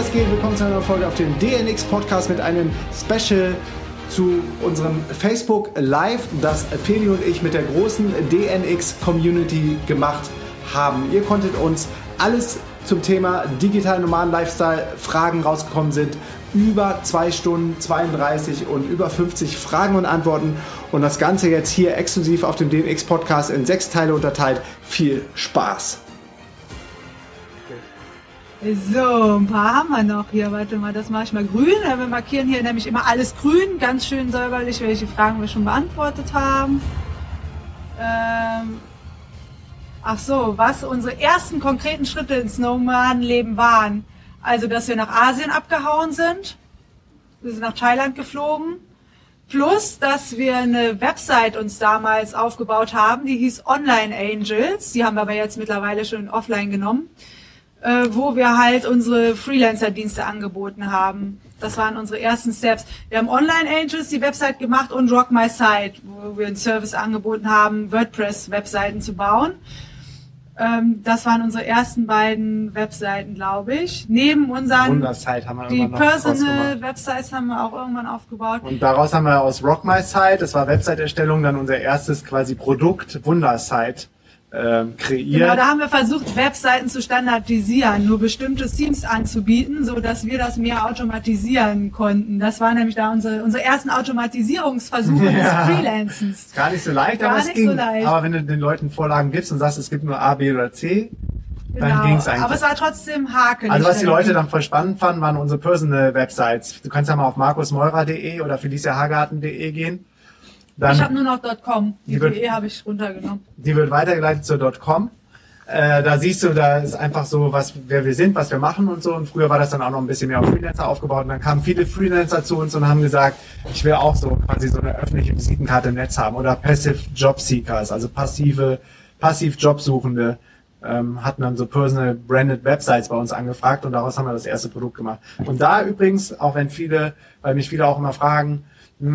was geht? Willkommen zu einer Folge auf dem DNX Podcast mit einem Special zu unserem Facebook Live, das Feli und ich mit der großen DNX Community gemacht haben. Ihr konntet uns alles zum Thema digitalen Nomaden Lifestyle Fragen rausgekommen sind. Über 2 Stunden 32 und über 50 Fragen und Antworten. Und das Ganze jetzt hier exklusiv auf dem DNX Podcast in sechs Teile unterteilt. Viel Spaß! So, ein paar haben wir noch hier. Warte mal, das mache ich mal grün. Wir markieren hier nämlich immer alles grün, ganz schön säuberlich, welche Fragen wir schon beantwortet haben. Ähm, ach so, was unsere ersten konkreten Schritte ins Nomadenleben waren. Also, dass wir nach Asien abgehauen sind. Wir sind nach Thailand geflogen. Plus, dass wir eine Website uns damals aufgebaut haben, die hieß Online Angels. Die haben wir aber jetzt mittlerweile schon offline genommen äh, wo wir halt unsere Freelancer-Dienste angeboten haben. Das waren unsere ersten Steps. Wir haben Online Angels die Website gemacht und Rock My Site, wo wir einen Service angeboten haben, WordPress-Webseiten zu bauen. Ähm, das waren unsere ersten beiden Webseiten, glaube ich. Neben unseren Wundersite haben wir die Personal Websites haben wir auch irgendwann aufgebaut. Und daraus haben wir aus Rock My Site, das war Website-Erstellung, dann unser erstes quasi Produkt Wundersite ähm, kreiert. Genau, da haben wir versucht, Webseiten zu standardisieren, nur bestimmte Themes anzubieten, so dass wir das mehr automatisieren konnten. Das war nämlich da unsere, unsere ersten Automatisierungsversuche Ja. des Freelancens. Ist Gar nicht so leicht, Gar aber es ging. so leicht. Aber wenn du den Leuten Vorlagen gibst und sagst, es gibt nur A, B oder C, dann Genau. ging's eigentlich. Aber es war trotzdem hakelig. also was die. Leute dann voll spannend fanden, waren unsere Personal Websites. Du kannst ja mal auf markusmeurer.de oder feliciahagarten.de gehen. Dann, Ich habe nur noch .com. Die, Die wird- DE habe ich runtergenommen. die wird weitergeleitet zur .com. Äh, da siehst du, da ist einfach so, was, wer wir sind, was wir machen und so. Und früher war das dann auch noch ein bisschen mehr auf Freelancer aufgebaut. Und dann kamen viele Freelancer zu uns und haben gesagt, ich will auch so quasi so eine öffentliche Visitenkarte im Netz haben. Oder Passive Job Seekers, also passive, passiv Jobsuchende, ähm, hatten dann so personal branded Websites bei uns angefragt und daraus haben wir das erste Produkt gemacht. Und da übrigens, auch wenn viele, weil mich viele auch immer fragen,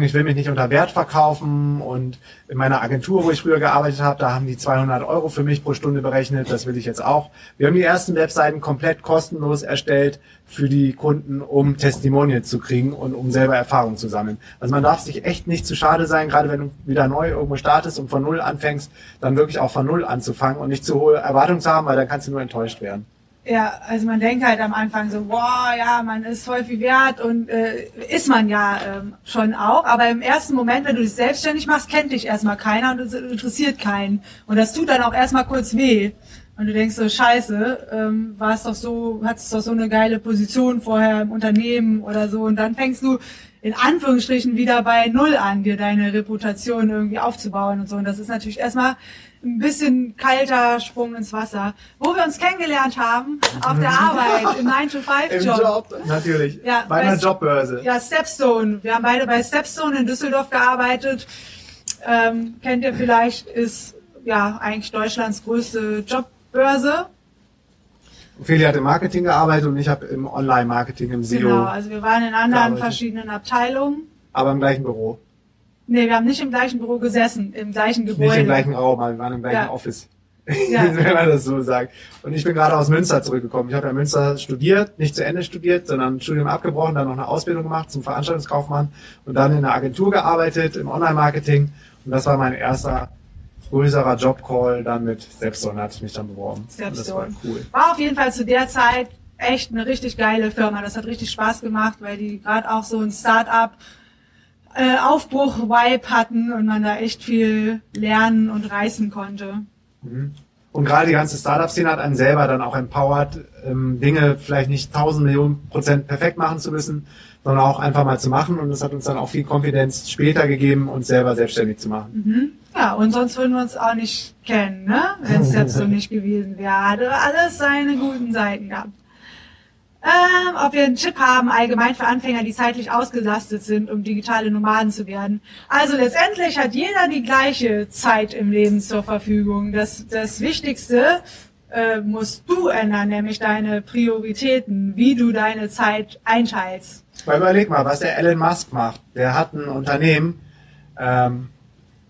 ich will mich nicht unter Wert verkaufen und in meiner Agentur, wo ich früher gearbeitet habe, da haben die 200 Euro für mich pro Stunde berechnet, das will ich jetzt auch. Wir haben die ersten Webseiten komplett kostenlos erstellt für die Kunden, um Testimonials zu kriegen und um selber Erfahrung zu sammeln. Also man darf sich echt nicht zu schade sein, gerade wenn du wieder neu irgendwo startest und von Null anfängst, dann wirklich auch von Null anzufangen und nicht zu hohe Erwartungen zu haben, weil dann kannst du nur enttäuscht werden. Ja, also man denkt halt am Anfang so, wow, ja, man ist voll viel wert und äh, ist man ja ähm, schon auch. Aber im ersten Moment, wenn du dich selbstständig machst, kennt dich erstmal keiner und es interessiert keinen. Und das tut dann auch erstmal kurz weh. Und du denkst so, scheiße, ähm, war es doch so, hattest doch so eine geile Position vorher im Unternehmen oder so. Und dann fängst du in Anführungsstrichen wieder bei Null an, dir deine Reputation irgendwie aufzubauen und so. Und das ist natürlich erstmal ein bisschen kalter Sprung ins Wasser. Wo wir uns kennengelernt haben, auf der Arbeit, im 9-to-5-Job. natürlich. Ja, bei einer Jobbörse. Ja, Stepstone. Wir haben beide bei Stepstone in Düsseldorf gearbeitet. Ähm, kennt ihr vielleicht, ist ja eigentlich Deutschlands größte Jobbörse. Feli hat im Marketing gearbeitet und ich habe im Online-Marketing, im SEO, Genau, also wir waren in anderen verschiedenen Abteilungen. aber im gleichen Büro. Nee, wir haben nicht im gleichen Büro gesessen, im gleichen Gebäude. Nicht im gleichen Raum, aber wir waren im gleichen Ja. Office. Ja. wenn man das so sagt. Und ich bin gerade aus Münster zurückgekommen. Ich habe ja in Münster studiert, nicht zu Ende studiert, sondern ein Studium abgebrochen, dann noch eine Ausbildung gemacht zum Veranstaltungskaufmann und dann in einer Agentur gearbeitet, im Online-Marketing. Und das war mein erster größerer Jobcall dann mit Stepstone, hatte ich mich dann beworben. Und das war Stepstone. cool. War auf jeden Fall zu der Zeit echt eine richtig geile Firma. Das hat richtig Spaß gemacht, weil die gerade auch so ein Start-up äh, Aufbruch-Vibe hatten und man da echt viel lernen und reißen konnte. Und gerade die ganze Startup-Szene hat einen selber dann auch empowert, ähm, Dinge vielleicht nicht 1000 Millionen Prozent perfekt machen zu müssen, sondern auch einfach mal zu machen. Und das hat uns dann auch viel Konfidenz später gegeben, uns selber selbstständig zu machen. Ja, und sonst würden wir uns auch nicht kennen, ne? Wenn es jetzt so nicht gewesen wäre. Hatte alles seine guten Seiten gehabt. Ähm, ob wir einen Tipp haben, allgemein für Anfänger, die zeitlich ausgelastet sind, um digitale Nomaden zu werden. Also letztendlich hat jeder die gleiche Zeit im Leben zur Verfügung. Das, das Wichtigste äh, musst du ändern, nämlich deine Prioritäten, wie du deine Zeit einteilst. Weil überleg mal, was der Elon Musk macht. Der hat ein Unternehmen, ähm,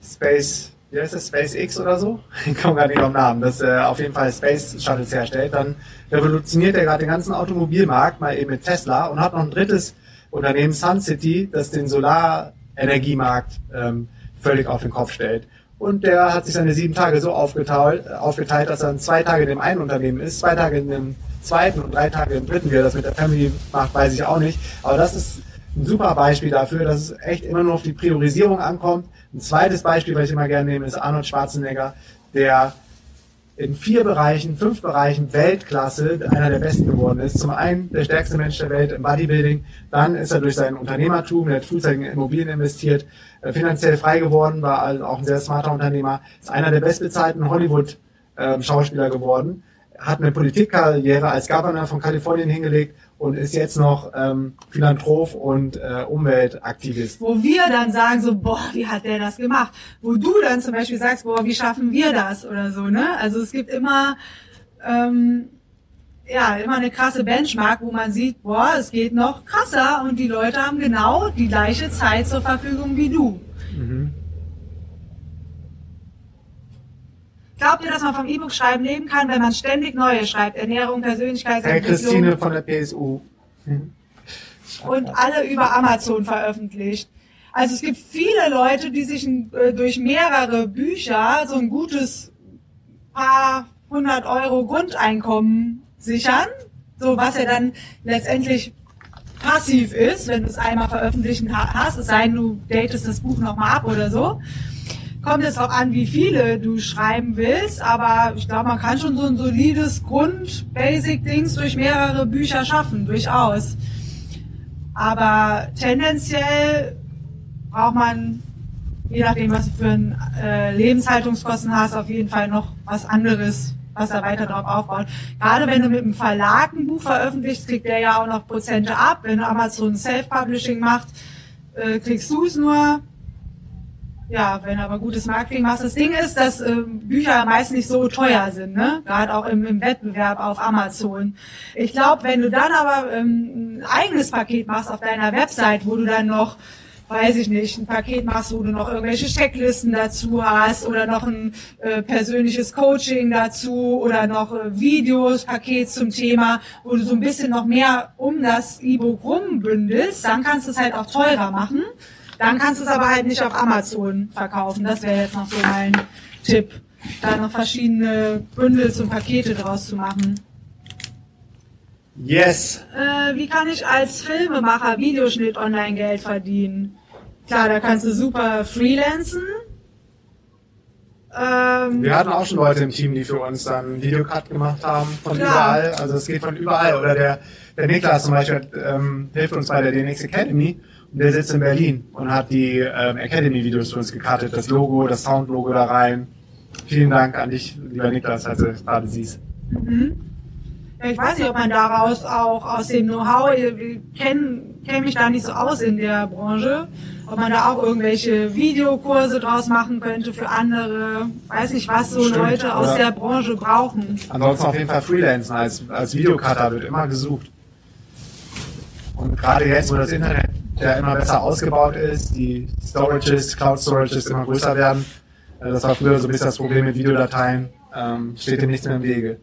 Space, wie heißt das, SpaceX oder so? Ich komme gar nicht auf den Namen, das äh, auf jeden Fall Space Shuttles herstellt, dann revolutioniert er gerade den ganzen Automobilmarkt mal eben mit Tesla und hat noch ein drittes Unternehmen, Sun City, das den Solarenergiemarkt ähm, völlig auf den Kopf stellt. Und der hat sich seine sieben Tage so aufgeteilt, aufgeteilt, dass er zwei Tage in dem einen Unternehmen ist, zwei Tage in dem zweiten und drei Tage im dritten. Wie er das mit der Family macht, weiß ich auch nicht. Aber das ist ein super Beispiel dafür, dass es echt immer nur auf die Priorisierung ankommt. Ein zweites Beispiel, was ich immer gerne nehme, ist Arnold Schwarzenegger, der in vier Bereichen, fünf Bereichen Weltklasse einer der besten geworden ist. Zum einen der stärkste Mensch der Welt im Bodybuilding, dann ist er durch sein Unternehmertum, er hat frühzeitig in Immobilien investiert, äh, finanziell frei geworden, war also auch ein sehr smarter Unternehmer, ist einer der bestbezahlten Hollywood-Schauspieler ähm, geworden, hat eine Politikkarriere als Governor von Kalifornien hingelegt und ist jetzt noch ähm, Philanthrop und äh, Umweltaktivist. Wo wir dann sagen so, boah, wie hat der das gemacht? Wo du dann zum Beispiel sagst, boah, wie schaffen wir das oder so, ne? Also es gibt immer, ähm, ja, immer eine krasse Benchmark, wo man sieht, boah, es geht noch krasser und die Leute haben genau die gleiche Zeit zur Verfügung wie du. Mhm. Glaubt ihr, dass man vom E-Book schreiben leben kann, wenn man ständig neue schreibt? Ernährung, Persönlichkeitsentwicklung. Herr Christine von der PSU. Hm. Und alle über Amazon veröffentlicht. Also es gibt viele Leute, die sich äh, durch mehrere Bücher so ein gutes paar hundert Euro Grundeinkommen sichern. So was ja dann letztendlich passiv ist, wenn du es einmal veröffentlichen hast, es sei denn, du datest das Buch nochmal ab oder so kommt es auch an, wie viele du schreiben willst, aber ich glaube, man kann schon so ein solides Grund-Basic-Dings durch mehrere Bücher schaffen, durchaus. Aber tendenziell braucht man, je nachdem, was du für ein, äh, Lebenshaltungskosten hast, auf jeden Fall noch was anderes, was da weiter drauf aufbaut. Gerade wenn du mit einem Verlag ein Buch veröffentlichst, kriegt der ja auch noch Prozente ab. Wenn du Amazon Self-Publishing macht, äh, kriegst du es nur ja, wenn aber gutes Marketing machst. Das Ding ist, dass äh, Bücher meist nicht so teuer sind, ne? Gerade auch im, im Wettbewerb auf Amazon. Ich glaube, wenn du dann aber ähm, ein eigenes Paket machst auf deiner Website, wo du dann noch weiß ich nicht, ein Paket machst, wo du noch irgendwelche Checklisten dazu hast oder noch ein äh, persönliches Coaching dazu oder noch äh, Videos, Paket zum Thema, wo du so ein bisschen noch mehr um das E-Book rumbündelst, dann kannst du es halt auch teurer machen. Dann kannst du es aber halt nicht auf Amazon verkaufen. Das wäre jetzt noch so mein Tipp, da noch verschiedene Bündels und Pakete draus zu machen. Yes. Äh, wie kann ich als Filmemacher Videoschnitt online Geld verdienen? Klar, da kannst du super freelancen. Ähm, Wir hatten auch schon Leute im Team, die für uns dann Videocut gemacht haben von klar. überall. Also es geht von überall. Oder der, der Niklas zum Beispiel ähm, hilft uns bei der DNX Academy der sitzt in Berlin und hat die ähm, Academy-Videos für uns gekartet, das Logo, das Sound-Logo da rein. Vielen Dank an dich, lieber Niklas, als du gerade siehst. Mhm. Ja, ich weiß nicht, ob man daraus auch aus dem Know-how, ich kenne kenn mich da nicht so aus in der Branche, ob man da auch irgendwelche Videokurse draus machen könnte für andere, weiß nicht, was so Stimmt, Leute aus der Branche brauchen. Ansonsten auf jeden Fall Freelancen als, als Videocutter wird immer gesucht. Und gerade jetzt, wo das Internet der immer besser ausgebaut ist, die Storages, Cloud Storages immer größer werden. Äh, das war früher so ein bisschen das Problem mit Videodateien. Ähm, steht dem nichts mehr im Wege.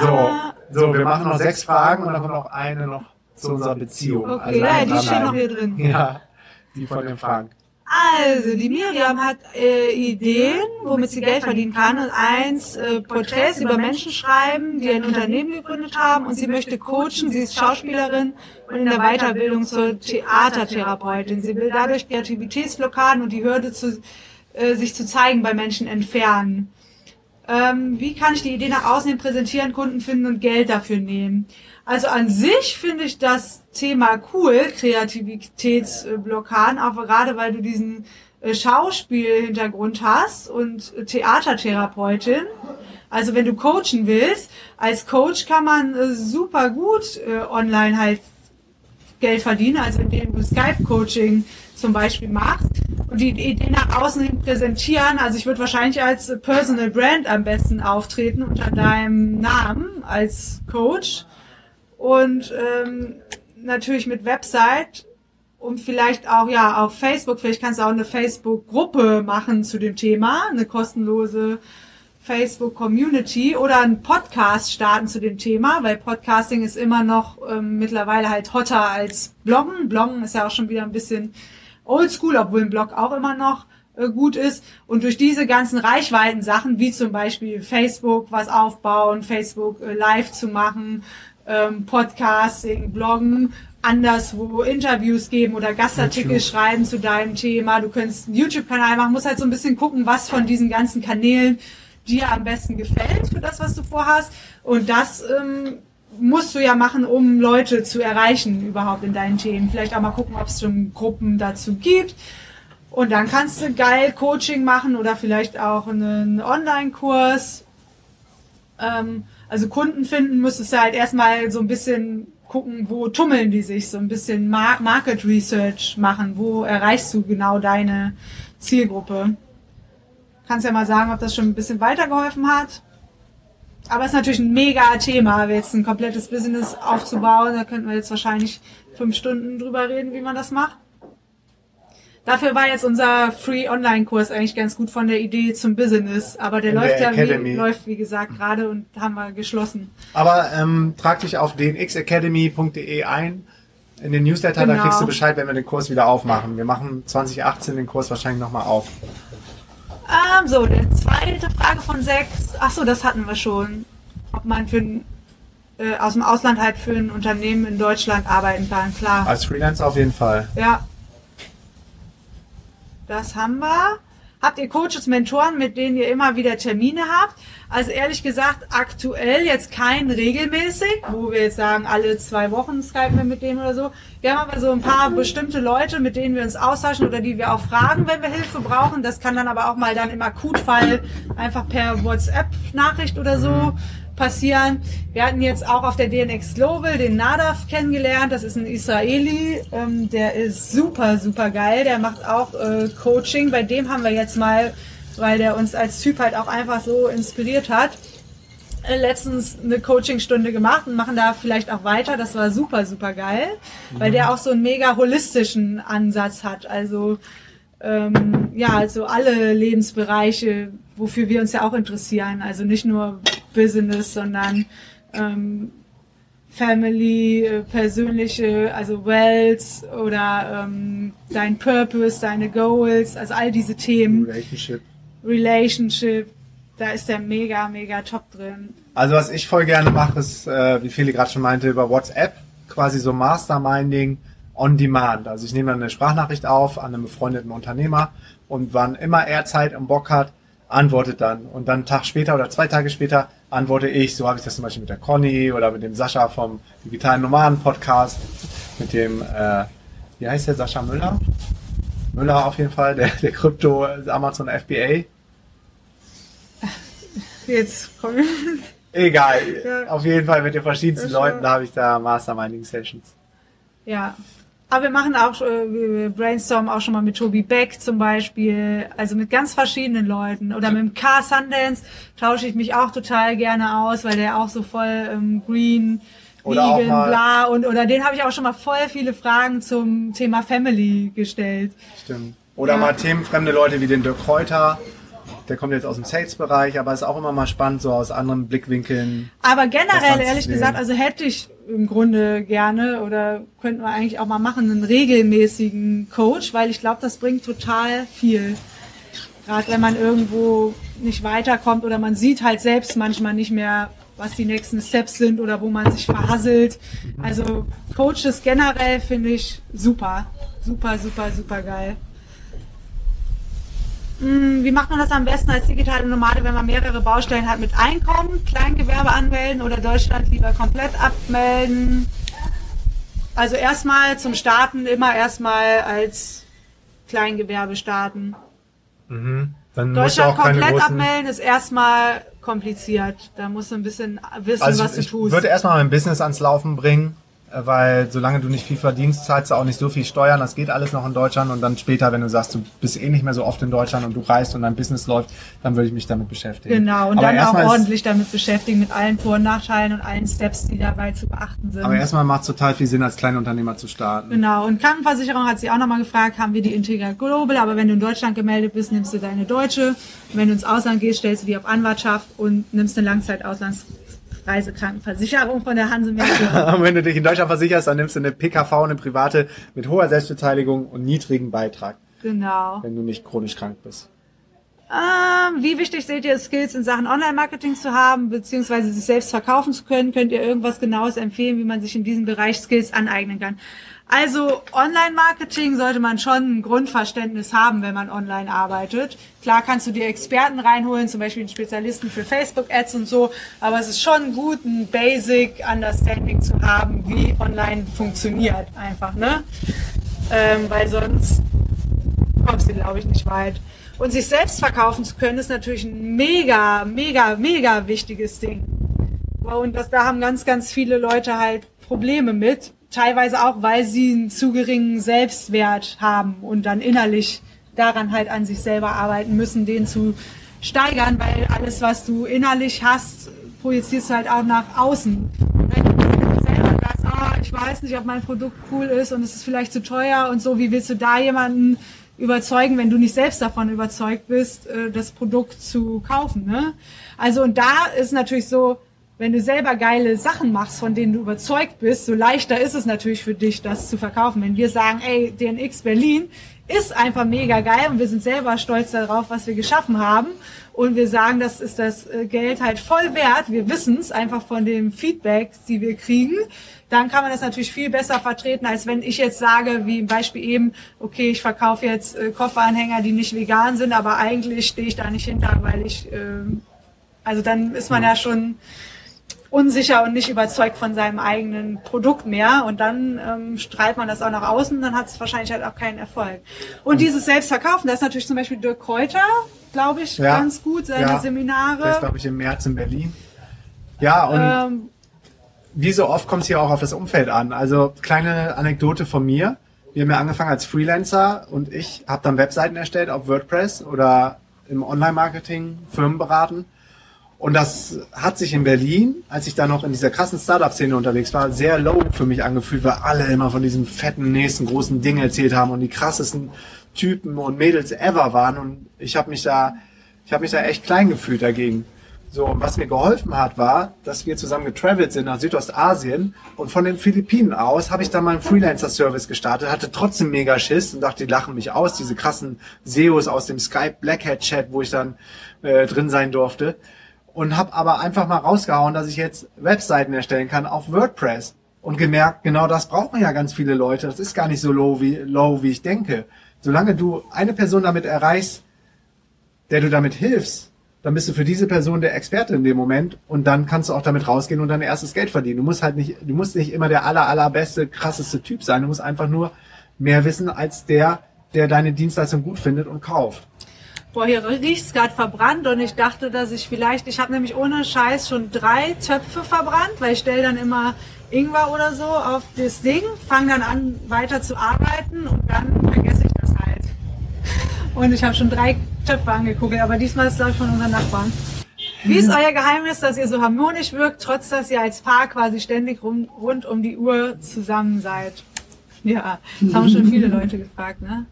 So, so, wir machen noch sechs Fragen und dann kommt noch eine noch zu unserer Beziehung. Okay, also ja, die steht noch hier drin. Ja, die von dem Frank. Also, die Miriam hat äh, Ideen, womit sie Geld verdienen kann. Und eins, äh, Porträts über Menschen schreiben, die ein Unternehmen gegründet haben. Und sie möchte coachen. Sie ist Schauspielerin und in der Weiterbildung zur Theatertherapeutin. Sie will dadurch Kreativitätsblockaden und die Hürde, zu, äh, sich zu zeigen bei Menschen entfernen. Ähm, wie kann ich die Idee nach außen hin präsentieren, Kunden finden und Geld dafür nehmen? Also an sich finde ich das Thema cool, Kreativitätsblockaden, auch gerade weil du diesen äh, Schauspielhintergrund hast und Theatertherapeutin. Also wenn du coachen willst, als Coach kann man äh, super gut äh, online halt Geld verdienen, also indem du Skype-Coaching zum Beispiel machst und die Idee nach außen hin präsentieren. Also ich würde wahrscheinlich als Personal Brand am besten auftreten unter deinem Namen als Coach und ähm, natürlich mit Website und vielleicht auch ja auf Facebook, vielleicht kannst du auch eine Facebook-Gruppe machen zu dem Thema, eine kostenlose Facebook-Community oder einen Podcast starten zu dem Thema, weil Podcasting ist immer noch ähm, mittlerweile halt hotter als Bloggen. Bloggen ist ja auch schon wieder ein bisschen oldschool, obwohl ein Blog auch immer noch äh, gut ist. Und durch diese ganzen Reichweiten-Sachen, wie zum Beispiel Facebook was aufbauen, Facebook äh, live zu machen, ähm, Podcasting, Bloggen, anderswo Interviews geben oder Gastartikel YouTube. schreiben zu deinem Thema. Du könntest einen YouTube-Kanal machen, musst halt so ein bisschen gucken, was von diesen ganzen Kanälen dir am besten gefällt für das, was du vorhast. Und das ähm, musst du ja machen, um Leute zu erreichen überhaupt in deinen Themen. Vielleicht auch mal gucken, ob es schon Gruppen dazu gibt. Und dann kannst du geil Coaching machen oder vielleicht auch einen Online-Kurs. Ähm, also Kunden finden müsstest du halt erstmal so ein bisschen gucken, wo tummeln die sich, so ein bisschen Mar Market Research machen, wo erreichst du genau deine Zielgruppe. Kannst ja mal sagen, ob das schon ein bisschen weitergeholfen hat. Aber es ist natürlich ein mega Thema, jetzt ein komplettes Business aufzubauen. Da könnten wir jetzt wahrscheinlich fünf Stunden drüber reden, wie man das macht. Dafür war jetzt unser Free Online-Kurs eigentlich ganz gut von der Idee zum Business. Aber der In läuft der ja, wie, läuft wie gesagt gerade und haben wir geschlossen. Aber ähm, trag dich auf dnxacademy.de ein in den Newsletter, da Genau. kriegst du Bescheid, wenn wir den Kurs wieder aufmachen. Wir machen 2018 den Kurs wahrscheinlich nochmal auf. Ähm, so, die zweite Frage von sechs. Ach so, das hatten wir schon. Ob man für ein, äh, aus dem Ausland halt für ein Unternehmen in Deutschland arbeiten kann, klar. Als Freelancer auf jeden Fall. Ja. Das haben wir. Habt ihr Coaches, Mentoren, mit denen ihr immer wieder Termine habt? Also ehrlich gesagt, aktuell jetzt kein regelmäßig, wo wir jetzt sagen, alle zwei Wochen skypen wir mit denen oder so. Wir haben aber so ein paar bestimmte Leute, mit denen wir uns austauschen oder die wir auch fragen, wenn wir Hilfe brauchen. Das kann dann aber auch mal dann im Akutfall einfach per WhatsApp-Nachricht oder so passieren. Wir hatten jetzt auch auf der DNX Global den Nadav kennengelernt. Das ist ein Israeli, ähm, der ist super, super geil. Der macht auch äh, Coaching. Bei dem haben wir jetzt mal, weil der uns als Typ halt auch einfach so inspiriert hat, äh, letztens eine Coachingstunde gemacht und machen da vielleicht auch weiter. Das war super, super geil, weil der auch so einen mega holistischen Ansatz hat. Also ähm, ja, also alle Lebensbereiche, wofür wir uns ja auch interessieren. Also nicht nur Business, sondern ähm, Family, äh, persönliche, also Wealth oder ähm, dein Purpose, deine Goals, also all diese Themen, Relationship. Relationship, da ist der mega, mega top drin. Also was ich voll gerne mache, ist, äh, wie Feli gerade schon meinte, über WhatsApp quasi so Masterminding on Demand. Also ich nehme dann eine Sprachnachricht auf an einen befreundeten Unternehmer und wann immer er Zeit und Bock hat, antwortet dann. Und dann einen Tag später oder zwei Tage später antworte ich. So habe ich das zum Beispiel mit der Conny oder mit dem Sascha vom Digitalen Nomaden Podcast, mit dem, äh, wie heißt der, Sascha Müller? Müller auf jeden Fall, der, der Krypto Amazon FBA. Jetzt komm. Egal. Ja. Auf jeden Fall mit den verschiedensten. Leuten habe ich da Masterminding Sessions. Ja. Aber wir machen auch, äh, wir brainstormen auch schon mal mit Tobi Beck zum Beispiel, also mit ganz verschiedenen Leuten. Oder mit dem Car Sundance tausche ich mich auch total gerne aus, weil der auch so voll ähm, green, Oder vegan, bla und oder den habe ich auch schon mal voll viele Fragen zum Thema Family gestellt. Stimmt. Oder Ja. mal themenfremde Leute wie den Dirk Kräuter. Der kommt jetzt aus dem Sales-Bereich, aber ist auch immer mal spannend, so aus anderen Blickwinkeln. Aber generell, ehrlich gesagt, also hätte ich im Grunde gerne oder könnten wir eigentlich auch mal machen, einen regelmäßigen Coach, weil ich glaube, das bringt total viel. Gerade wenn man irgendwo nicht weiterkommt oder man sieht halt selbst manchmal nicht mehr, was die nächsten Steps sind oder wo man sich verhasselt. Also Coaches generell finde ich super. Super, super, super geil. Hm, Wie macht man das am besten als digitale Nomade, wenn man mehrere Baustellen hat mit Einkommen, Kleingewerbe anmelden oder Deutschland lieber komplett abmelden? Also erstmal zum Starten immer erstmal als Kleingewerbe starten. Dann musst du Deutschland komplett großen... abmelden ist erstmal kompliziert. Da musst du ein bisschen wissen, Also was du ich tust. würde erstmal mein Business ans Laufen bringen. Weil solange du nicht viel verdienst, zahlst du auch nicht so viel Steuern. Das geht alles noch in Deutschland und dann später, wenn du sagst, du bist eh nicht mehr so oft in Deutschland und du reist und dein Business läuft, dann würde ich mich damit beschäftigen. Genau, und aber dann auch ordentlich damit beschäftigen, mit allen Vor- und Nachteilen und allen Steps, die dabei zu beachten sind. Aber erstmal macht es total viel Sinn, als Kleinunternehmer zu starten. Genau, und Krankenversicherung hat sie auch nochmal gefragt, haben wir die Integra Global, aber wenn du in Deutschland gemeldet bist, nimmst du deine deutsche. Und wenn du ins Ausland gehst, stellst du die auf Anwartschaft und nimmst eine Langzeitauslandsreisekrankenversicherung von der Hansemerkur. Und wenn du dich in Deutschland versicherst, dann nimmst du eine PKV, eine private mit hoher Selbstbeteiligung und niedrigen Beitrag, genau. wenn du nicht chronisch krank bist. Ähm, wie wichtig seht ihr Skills in Sachen Online-Marketing zu haben, beziehungsweise sich selbst verkaufen zu können? Könnt ihr irgendwas Genaues empfehlen, wie man sich in diesem Bereich Skills aneignen kann? Also Online-Marketing sollte man schon ein Grundverständnis haben, wenn man online arbeitet. Klar kannst du dir Experten reinholen, zum Beispiel einen Spezialisten für Facebook-Ads und so, aber es ist schon gut, ein Basic Understanding zu haben, wie online funktioniert einfach, ne? Ähm, weil sonst kommst du, glaube ich, nicht weit. Und sich selbst verkaufen zu können, ist natürlich ein mega, mega, mega wichtiges Ding. Und das, da haben ganz, ganz viele Leute halt Probleme mit. Teilweise auch, weil sie einen zu geringen Selbstwert haben und dann innerlich daran halt an sich selber arbeiten müssen, den zu steigern, weil alles, was du innerlich hast, projizierst du halt auch nach außen. Wenn du selber ich weiß nicht, ob mein Produkt cool ist und es ist vielleicht zu teuer und so, wie willst du da jemanden überzeugen, wenn du nicht selbst davon überzeugt bist, äh, das Produkt zu kaufen. Ne? Also und da ist natürlich so, wenn du selber geile Sachen machst, von denen du überzeugt bist, so leichter ist es natürlich für dich, das zu verkaufen. Wenn wir sagen, ey, DNX Berlin ist einfach mega geil und wir sind selber stolz darauf, was wir geschaffen haben. Und wir sagen, das ist das äh, Geld halt voll wert, wir wissen es einfach von dem Feedback, die wir kriegen, dann kann man das natürlich viel besser vertreten, als wenn ich jetzt sage, wie im Beispiel eben, okay, ich verkaufe jetzt äh, Kofferanhänger, die nicht vegan sind, aber eigentlich stehe ich da nicht hinter, weil ich, ähm, also dann ist man ja schon unsicher und nicht überzeugt von seinem eigenen Produkt mehr und dann ähm, strahlt man das auch nach außen, dann hat es wahrscheinlich halt auch keinen Erfolg. Und dieses Selbstverkaufen, da ist natürlich zum Beispiel Dirk Kräuter, glaube ich, Ja. ganz gut, seine Ja. Der ist, Seminare. glaube ich, im März in Berlin. Ja, und Ähm, wie so oft kommt es hier auch auf das Umfeld an. Also kleine Anekdote von mir. Wir haben ja angefangen als Freelancer und ich habe dann Webseiten erstellt auf WordPress oder im Online-Marketing Firmen beraten. Und das hat sich in Berlin, als ich da noch in dieser krassen Startup-Szene unterwegs war, sehr low für mich angefühlt, weil alle immer von diesem fetten nächsten großen Ding erzählt haben und die krassesten Typen und Mädels ever waren. Und ich habe mich da, ich habe mich da echt klein gefühlt dagegen. So, und was mir geholfen hat, war, dass wir zusammen getravelt sind nach Südostasien und von den Philippinen aus habe ich dann mal einen Freelancer-Service gestartet, hatte trotzdem mega Schiss und dachte, die lachen mich aus, diese krassen SEOs aus dem Skype Black Hat Chat, wo ich dann äh, drin sein durfte. Und habe aber einfach mal rausgehauen, dass ich jetzt Webseiten erstellen kann auf WordPress. Und gemerkt, genau das brauchen ja ganz viele Leute. Das ist gar nicht so low wie, low, wie ich denke. Solange du eine Person damit erreichst, der du damit hilfst, dann bist du für diese Person der Experte in dem Moment und dann kannst du auch damit rausgehen und dein erstes Geld verdienen. Du musst halt nicht, du musst nicht immer der aller, allerbeste, krasseste Typ sein. Du musst einfach nur mehr wissen als der, der deine Dienstleistung gut findet und kauft. Boah, hier riecht's gerade verbrannt und ich dachte, dass ich vielleicht, ich habe nämlich ohne Scheiß schon drei Töpfe verbrannt, weil ich stelle dann immer Ingwer oder so auf das Ding, fange dann an weiter zu arbeiten und dann vergesse ich das halt. Und ich habe schon drei Töpfe angeguckt, aber diesmal ist es glaube ich von unseren Nachbarn. Wie ist euer Geheimnis, dass ihr so harmonisch wirkt, trotz dass ihr als Paar quasi ständig rum, rund um die Uhr zusammen seid? Ja, das haben schon viele Leute gefragt, ne?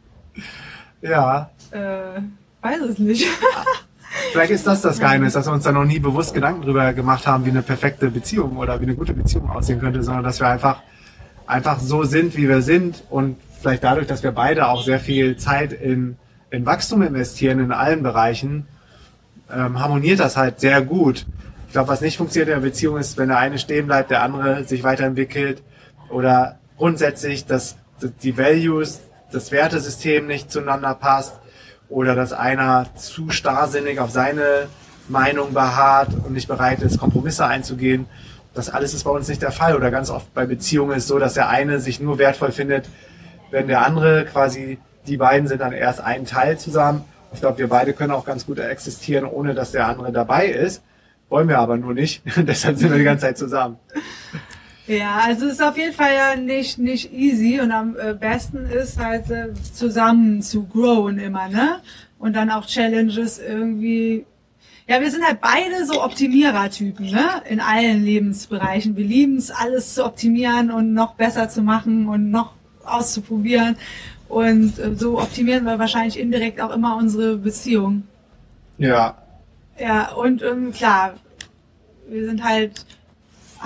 Ja, Äh, weiß es nicht. vielleicht ist das das Geheimnis, dass wir uns da noch nie bewusst Gedanken drüber gemacht haben, wie eine perfekte Beziehung oder wie eine gute Beziehung aussehen könnte, sondern dass wir einfach, einfach so sind, wie wir sind und vielleicht dadurch, dass wir beide auch sehr viel Zeit in, in Wachstum investieren in allen Bereichen, ähm, harmoniert das halt sehr gut. Ich glaube, was nicht funktioniert in der Beziehung ist, wenn der eine stehen bleibt, der andere sich weiterentwickelt oder grundsätzlich, dass die Values, das Wertesystem nicht zueinander passt oder dass einer zu starrsinnig auf seine Meinung beharrt und nicht bereit ist, Kompromisse einzugehen. Das alles ist bei uns nicht der Fall oder ganz oft bei Beziehungen ist so, dass der eine sich nur wertvoll findet, wenn der andere quasi, die beiden sind dann erst ein Teil zusammen. Ich glaube, wir beide können auch ganz gut existieren, ohne dass der andere dabei ist. Wollen wir aber nur nicht. Deshalb sind wir die ganze Zeit zusammen. Ja, also es ist auf jeden Fall ja nicht, nicht easy und am äh, besten ist halt äh, zusammen zu growen immer, ne? Und dann auch Challenges irgendwie. Ja, wir sind halt beide so Optimierertypen, ne? In allen Lebensbereichen. Wir lieben es, alles zu optimieren und noch besser zu machen und noch auszuprobieren. Und äh, so optimieren wir wahrscheinlich indirekt auch immer unsere Beziehung. Ja. Ja, und ähm, klar, wir sind halt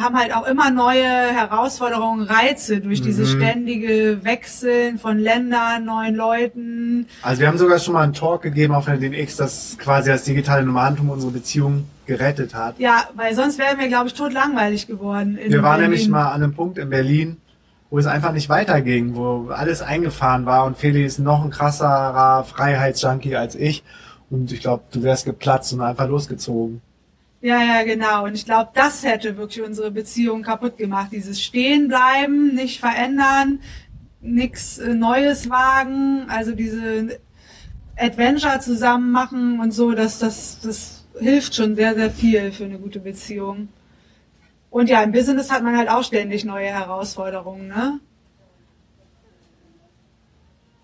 haben halt auch immer neue Herausforderungen, Reize durch dieses Mhm. ständige Wechseln von Ländern, neuen Leuten. Also wir haben sogar schon mal einen Talk gegeben auf der DNX, das quasi das digitale Nomadentum unsere Beziehung gerettet hat. Ja, weil sonst wären wir, glaube ich, tot langweilig geworden. Wir waren Berlin. nämlich mal an einem Punkt in Berlin, wo es einfach nicht weiterging, wo alles eingefahren war und Feli ist noch ein krasserer Freiheitsjunkie als ich. Und ich glaube, du wärst geplatzt und einfach losgezogen. Ja, ja, genau. Und ich glaube, das hätte wirklich unsere Beziehung kaputt gemacht. Dieses Stehenbleiben, nicht verändern, nichts äh, Neues wagen, also diese Adventure zusammen machen und so, das, das, das hilft schon sehr, sehr viel für eine gute Beziehung. Und ja, im Business hat man halt auch ständig neue Herausforderungen, ne?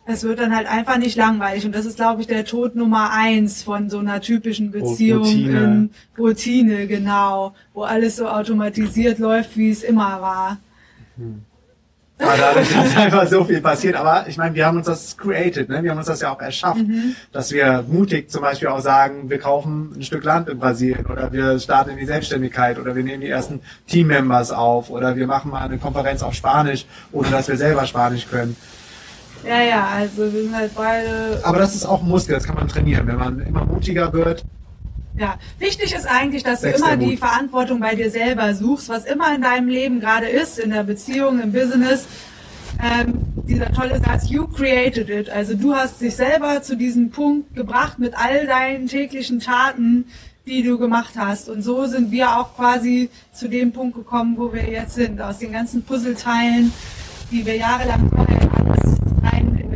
Es wird dann halt einfach nicht langweilig und das ist, glaube ich, der Tod Nummer eins von so einer typischen Beziehung Routine. in Routine, genau, wo alles so automatisiert läuft, wie es immer war. Aber dadurch ist einfach so viel passiert. Aber ich meine, wir haben uns das created, ne? Wir haben uns das ja auch erschafft, Mhm. dass wir mutig zum Beispiel auch sagen, wir kaufen ein Stück Land in Brasilien oder wir starten in die Selbstständigkeit oder wir nehmen die ersten Teammembers auf oder wir machen mal eine Konferenz auf Spanisch, ohne dass wir selber Spanisch können. Ja, ja, also wir sind halt beide. Aber das ist auch ein Muskel, das kann man trainieren. Wenn man immer mutiger wird, Ja, wichtig ist eigentlich, dass du immer die. Verantwortung bei dir selber suchst, was immer in deinem Leben gerade ist, in der Beziehung, im Business. Ähm, dieser tolle Satz, you created it. Also du hast dich selber zu diesem Punkt gebracht mit all deinen täglichen Taten, die du gemacht hast. Und so sind wir auch quasi zu dem Punkt gekommen, wo wir jetzt sind. Aus den ganzen Puzzleteilen, die wir jahrelang vorher alles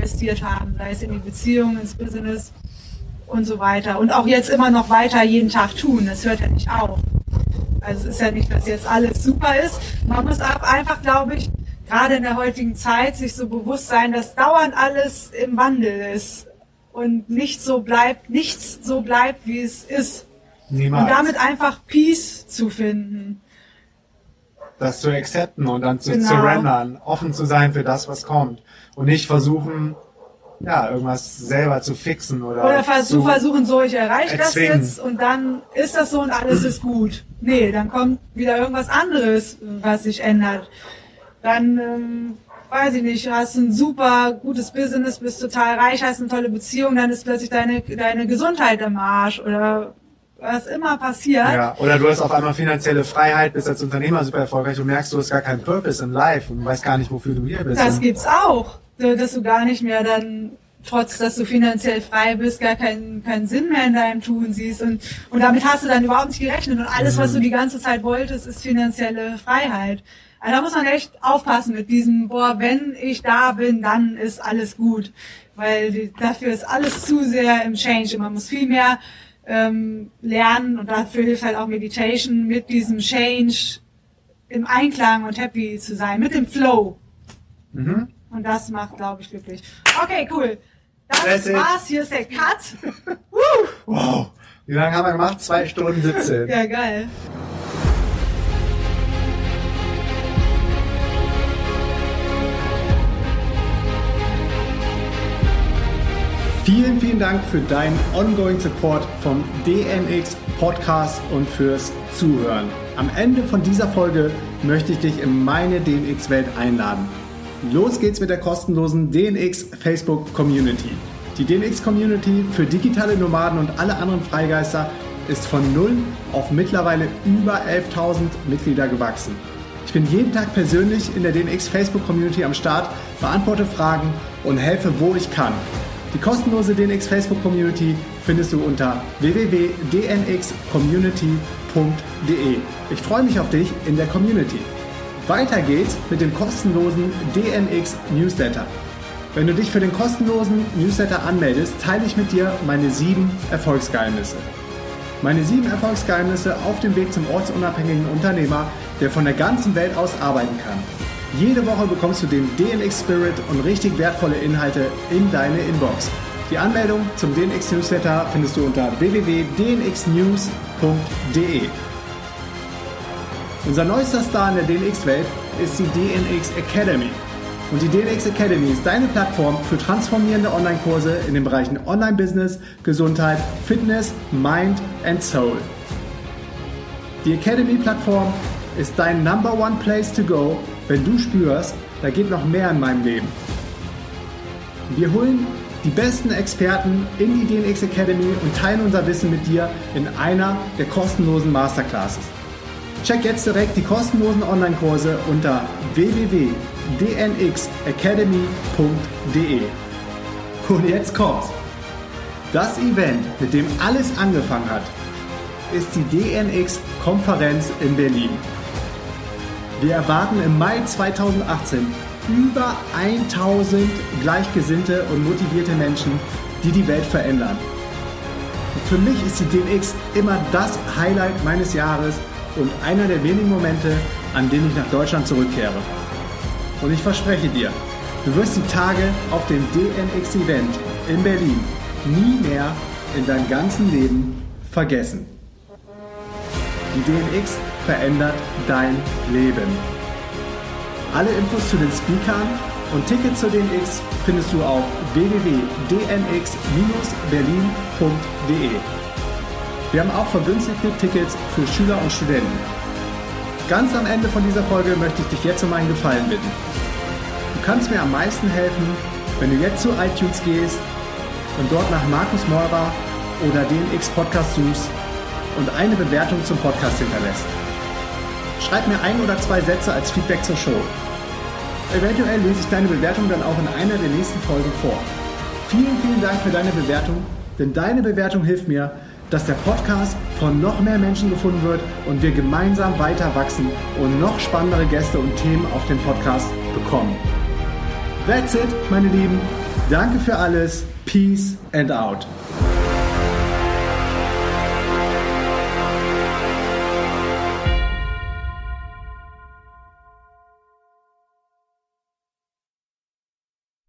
investiert haben, sei es in die Beziehung, ins Business und so weiter. Und auch jetzt immer noch weiter jeden Tag tun. Das hört ja nicht auf. Also es ist ja nicht, dass jetzt alles super ist. Man muss auch einfach, glaube ich, gerade in der heutigen Zeit sich so bewusst sein, dass dauernd alles im Wandel ist und nicht so bleibt, nichts so bleibt, wie es ist. niemals Und damit einfach Peace zu finden. das zu accepten und dann zu Genau. surrendern, offen zu sein für das, was kommt. Und nicht versuchen, ja, irgendwas selber zu fixen oder, Oder vers zu, zu versuchen, so, ich erreiche das jetzt und dann ist das so und alles ist gut. Nee, dann kommt wieder irgendwas anderes, was sich ändert. Dann, ähm, weiß ich nicht, hast ein super gutes Business, bist total reich, hast eine tolle Beziehung, dann ist plötzlich deine, deine Gesundheit im Arsch oder was immer passiert. Ja, oder du hast auf einmal finanzielle Freiheit, bist als Unternehmer super erfolgreich und merkst, du hast gar keinen Purpose in Life und weißt gar nicht, wofür du hier bist. Das gibt's auch, so, dass du gar nicht mehr dann, trotz dass du finanziell frei bist, gar keinen, keinen Sinn mehr in deinem Tun siehst. Und, und damit hast du dann überhaupt nicht gerechnet. Und alles, was du die ganze Zeit wolltest, ist finanzielle Freiheit. Also da muss man echt aufpassen mit diesem, boah, wenn ich da bin, dann ist alles gut. Weil die, dafür ist alles zu sehr im Change. Und man muss viel mehr ähm, lernen und dafür hilft halt auch Meditation, mit diesem Change im Einklang und happy zu sein, mit dem Flow. Mhm. Und das macht, glaube ich, glücklich. Okay, cool. Das That's it. war's. Hier ist der Cut. Wow. Wie lange haben wir gemacht? Zwei Stunden 17. Ja, geil. Vielen, vielen Dank für deinen ongoing Support vom DNX Podcast und fürs Zuhören. Am Ende von dieser Folge möchte ich dich in meine DNX-Welt einladen. Los geht's mit der kostenlosen DNX Facebook Community. Die DNX Community für digitale Nomaden und alle anderen Freigeister ist von null auf mittlerweile über 11.000 Mitglieder gewachsen. Ich bin jeden Tag persönlich in der DNX Facebook Community am Start, beantworte Fragen und helfe, wo ich kann. Die kostenlose DNX Facebook Community findest du unter www.dnxcommunity.de. Ich freue mich auf dich in der Community. Weiter geht's mit dem kostenlosen DNX Newsletter. Wenn du dich für den kostenlosen Newsletter anmeldest, teile ich mit dir meine sieben Erfolgsgeheimnisse. Meine sieben Erfolgsgeheimnisse auf dem Weg zum ortsunabhängigen Unternehmer, der von der ganzen Welt aus arbeiten kann. Jede Woche bekommst du den DNX Spirit und richtig wertvolle Inhalte in deine Inbox. Die Anmeldung zum DNX Newsletter findest du unter www.dnxnews.de. Unser neuester Star in der DNX-Welt ist die DNX Academy. Und die DNX Academy ist deine Plattform für transformierende Online-Kurse in den Bereichen Online-Business, Gesundheit, Fitness, Mind and Soul. Die Academy-Plattform ist dein Number One Place to go, wenn du spürst, da geht noch mehr in meinem Leben. Wir holen die besten Experten in die DNX Academy und teilen unser Wissen mit dir in einer der kostenlosen Masterclasses. Check jetzt direkt die kostenlosen Online-Kurse unter www.dnxacademy.de. Und jetzt kommt's. Das Event, mit dem alles angefangen hat, ist die DNX-Konferenz in Berlin. Wir erwarten im Mai 2018 über 1000 gleichgesinnte und motivierte Menschen, die die Welt verändern. Für mich ist die DNX immer das Highlight meines Jahres und einer der wenigen Momente, an denen ich nach Deutschland zurückkehre. Und ich verspreche dir, du wirst die Tage auf dem DNX-Event in Berlin nie mehr in deinem ganzen Leben vergessen. Die DNX verändert dein Leben. Alle Infos zu den Speakern und Tickets zu DNX findest du auf www.dnx-berlin.de. Wir haben auch vergünstigte Tickets für Schüler und Studenten. Ganz am Ende von dieser Folge möchte ich dich jetzt um einen Gefallen bitten. Du kannst mir am meisten helfen, wenn du jetzt zu iTunes gehst und dort nach Markus Meurer oder DNX Podcast suchst und eine Bewertung zum Podcast hinterlässt. Schreib mir ein oder zwei Sätze als Feedback zur Show. Eventuell lese ich deine Bewertung dann auch in einer der nächsten Folgen vor. Vielen, vielen Dank für deine Bewertung, denn deine Bewertung hilft mir, dass der Podcast von noch mehr Menschen gefunden wird und wir gemeinsam weiter wachsen und noch spannendere Gäste und Themen auf dem Podcast bekommen. That's it, meine Lieben. Danke für alles. Peace and out.